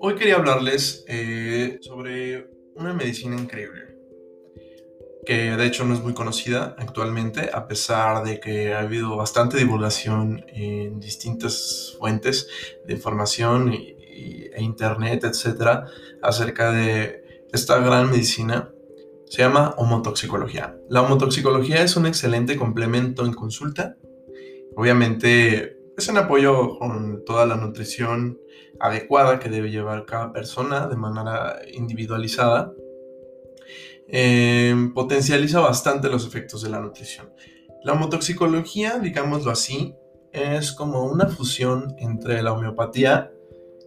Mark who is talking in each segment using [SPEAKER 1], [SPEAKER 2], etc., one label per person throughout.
[SPEAKER 1] Hoy quería hablarles eh, sobre una medicina increíble, que de hecho no es muy conocida actualmente, a pesar de que ha habido bastante divulgación en distintas fuentes de información e internet, etcétera, acerca de esta gran medicina. Se llama homotoxicología. La homotoxicología es un excelente complemento en consulta. Obviamente es un apoyo con toda la nutrición adecuada que debe llevar cada persona de manera individualizada. Em, potencializa bastante los efectos de la nutrición. La homotoxicología, digámoslo así, es como una fusión entre la homeopatía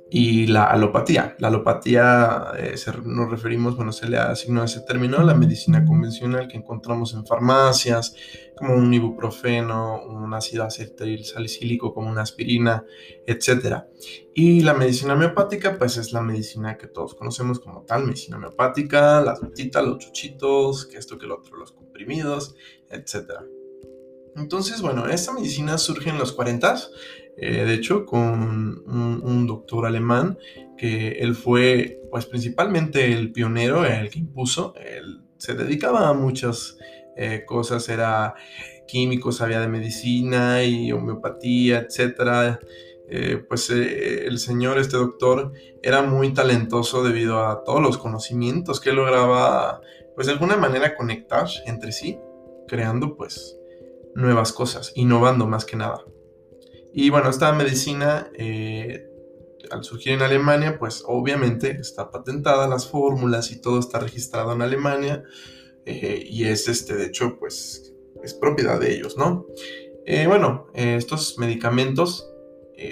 [SPEAKER 1] y la alopatía. La alopatía eh, nos referimos, bueno, se le asignó ese término a la medicina convencional que encontramos en farmacias, como un ibuprofeno, un ácido acetil salicílico como una aspirina, etc. Y la medicina homeopática, pues es la medicina que todos conocemos como tal, medicina homeopática, las gotitas, los chuchitos, que esto, que lo otro, los comprimidos, etc. Entonces, bueno, esta medicina surge en los 40 eh, de hecho, con un, doctor alemán que él fue, pues principalmente el pionero, el que impuso, él se dedicaba a muchas eh, cosas, era químico, sabía de medicina y homeopatía, etc. Eh, pues el señor, este doctor, era muy talentoso debido a todos los conocimientos que lograba, pues de alguna manera conectar entre sí, creando pues nuevas cosas, innovando más que nada. Y bueno, esta medicina, eh, al surgir en Alemania, pues obviamente está patentada, las fórmulas y todo está registrado en Alemania. Eh, y es, este, de hecho, pues es propiedad de ellos, ¿no? Eh, bueno, estos medicamentos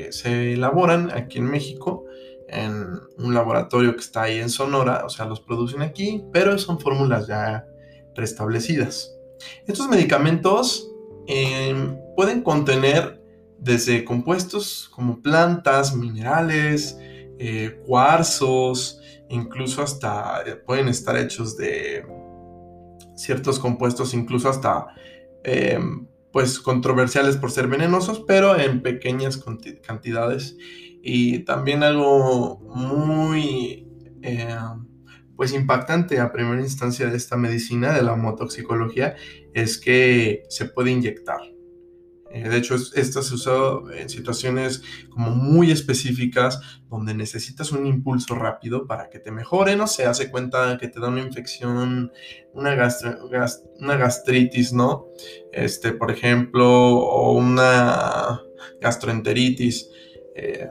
[SPEAKER 1] se elaboran aquí en México en un laboratorio que está ahí en Sonora, o sea, los producen aquí, pero son fórmulas ya restablecidas. Estos medicamentos pueden contener desde compuestos como plantas, minerales, eh, cuarzos, incluso hasta eh, pueden estar hechos de ciertos compuestos, incluso hasta eh, pues controversiales por ser venenosos, pero en pequeñas cantidades. Y también algo muy pues impactante a primera instancia de esta medicina, de la homotoxicología, es que se puede inyectar. Eh, de hecho, esta se usa en situaciones como muy específicas donde necesitas un impulso rápido para que te mejore, no se hace cuenta que te da una infección, una, una gastritis, ¿no? Este, por ejemplo, o una gastroenteritis. Eh,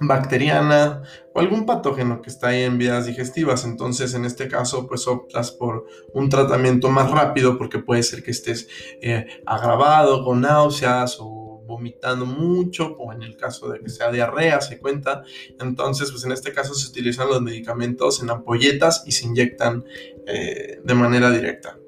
[SPEAKER 1] bacteriana o algún patógeno que está ahí en vías digestivas. Entonces, en este caso, pues optas por un tratamiento más rápido porque puede ser que estés eh, agravado con náuseas o vomitando mucho, o en el caso de que sea diarrea, se cuenta. Entonces, pues en este caso se utilizan los medicamentos en ampolletas y se inyectan eh, de manera directa.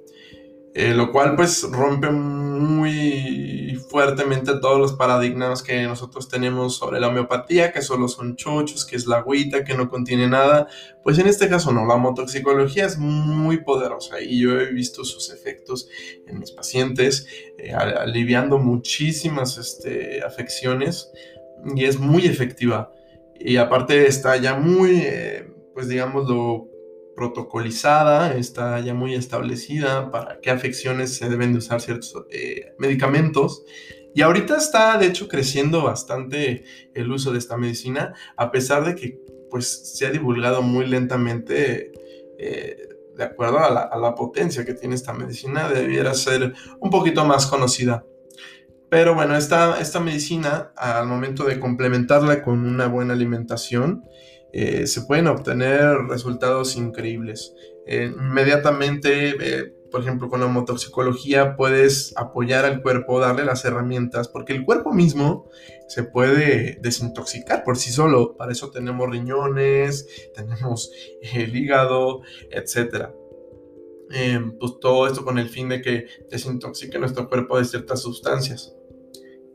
[SPEAKER 1] Eh, lo cual pues rompe muy fuertemente todos los paradigmas que nosotros tenemos sobre la homeopatía, que solo son chochos, que es la agüita, que no contiene nada. Pues en este caso no, la homotoxicología es muy poderosa y yo he visto sus efectos en mis pacientes, eh, aliviando muchísimas este, afecciones y es muy efectiva. Y aparte está ya muy, eh, pues digámoslo, protocolizada, está ya muy establecida para qué afecciones se deben de usar ciertos eh, medicamentos. Y ahorita está, de hecho, creciendo bastante el uso de esta medicina, a pesar de que pues, se ha divulgado muy lentamente, eh, de acuerdo a la, potencia que tiene esta medicina, debiera ser un poquito más conocida. Pero bueno, esta, esta medicina, al momento de complementarla con una buena alimentación, eh, se pueden obtener resultados increíbles. Eh, inmediatamente, eh, por ejemplo, con la homotoxicología puedes apoyar al cuerpo, darle las herramientas, porque el cuerpo mismo se puede desintoxicar por sí solo. Para eso tenemos riñones, tenemos el hígado, etc. pues todo esto con el fin de que desintoxique nuestro cuerpo de ciertas sustancias.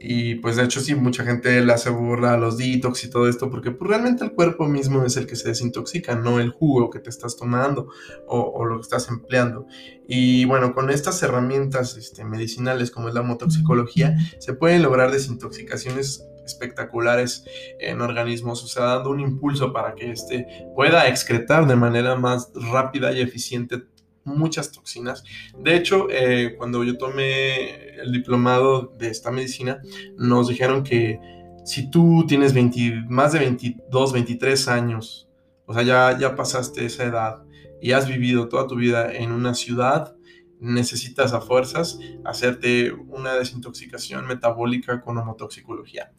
[SPEAKER 1] Y pues de hecho sí, mucha gente le hace burla a los detox y todo esto, porque pues, realmente el cuerpo mismo es el que se desintoxica, no el jugo que te estás tomando o, lo que estás empleando. Y bueno, con estas herramientas este, medicinales como es la motoxicología, se pueden lograr desintoxicaciones espectaculares en organismos, o sea, dando un impulso para que éste pueda excretar de manera más rápida y eficiente muchas toxinas. De hecho, eh, cuando yo tomé el diplomado de esta medicina, nos dijeron que si tú tienes más de 22, 23 años, o sea, ya, ya pasaste esa edad y has vivido toda tu vida en una ciudad, necesitas a fuerzas hacerte una desintoxicación metabólica con homotoxicología.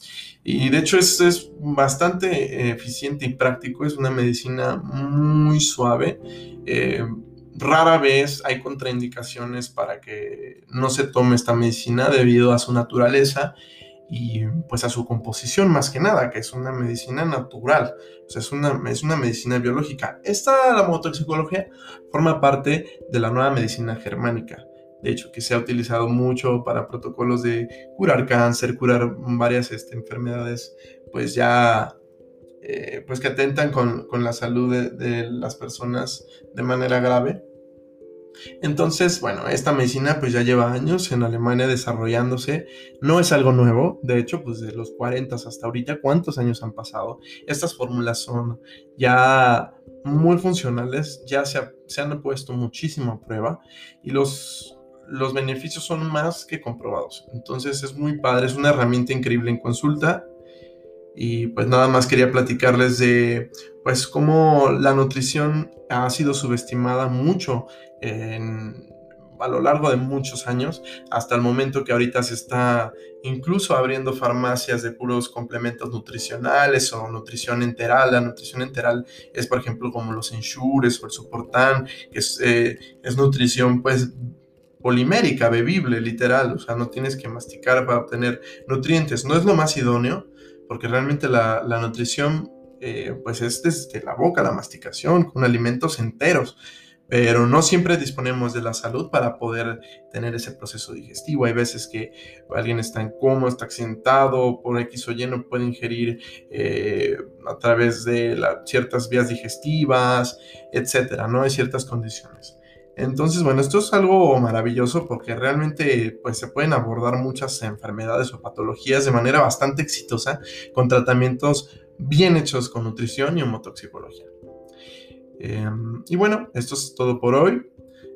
[SPEAKER 1] Y de hecho es, es bastante eficiente y práctico, es una medicina muy suave. Eh, rara vez hay contraindicaciones para que no se tome esta medicina debido a su naturaleza y pues a su composición más que nada, que es una medicina natural, o sea, es una, es una medicina biológica. Esta, la motoxicología, forma parte de la nueva medicina germánica, de hecho, que se ha utilizado mucho para protocolos de curar cáncer, curar varias este, enfermedades, pues ya, eh, pues que atentan con, la salud de las personas de manera grave. Entonces, bueno, esta medicina pues ya lleva años en Alemania desarrollándose, no es algo nuevo, de hecho, pues de los 40 hasta ahorita, ¿cuántos años han pasado? Estas fórmulas son ya muy funcionales, ya se, han puesto muchísimo a prueba y los, los beneficios son más que comprobados. Entonces es muy padre, es una herramienta increíble en consulta y pues nada más quería platicarles de pues cómo la nutrición ha sido subestimada mucho a lo largo de muchos años, hasta el momento que ahorita se está incluso abriendo farmacias de puros complementos nutricionales o nutrición enteral. La nutrición enteral es, por ejemplo, como los ensures o el soportán, que es, eh, es nutrición pues polimérica, bebible, literal, o sea, no tienes que masticar para obtener nutrientes. No es lo más idóneo, porque realmente la, nutrición eh, pues es desde la boca, la masticación, con alimentos enteros pero no siempre disponemos de la salud para poder tener ese proceso digestivo. Hay veces que alguien está en coma, está accidentado, por X o Y no puede ingerir eh, a través de ciertas vías digestivas, etcétera, ¿no? Hay ciertas condiciones. Entonces, bueno, esto es algo maravilloso porque realmente pues, se pueden abordar muchas enfermedades o patologías de manera bastante exitosa con tratamientos bien hechos con nutrición y homotoxicología. Em, y bueno, esto es todo por hoy.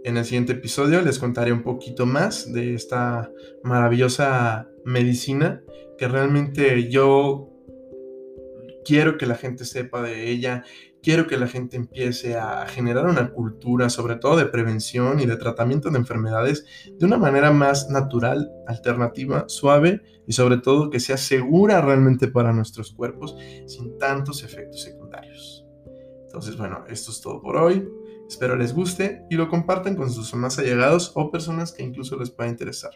[SPEAKER 1] En el siguiente episodio les contaré un poquito más de esta maravillosa medicina que realmente yo quiero que la gente sepa de ella, quiero que la gente empiece a generar una cultura, sobre todo de prevención y de tratamiento de enfermedades, de una manera más natural, alternativa, suave y sobre todo que sea segura realmente para nuestros cuerpos, sin tantos efectos secundarios. Entonces, bueno, esto es todo por hoy. Espero les guste y lo compartan con sus más allegados o personas que incluso les pueda interesar.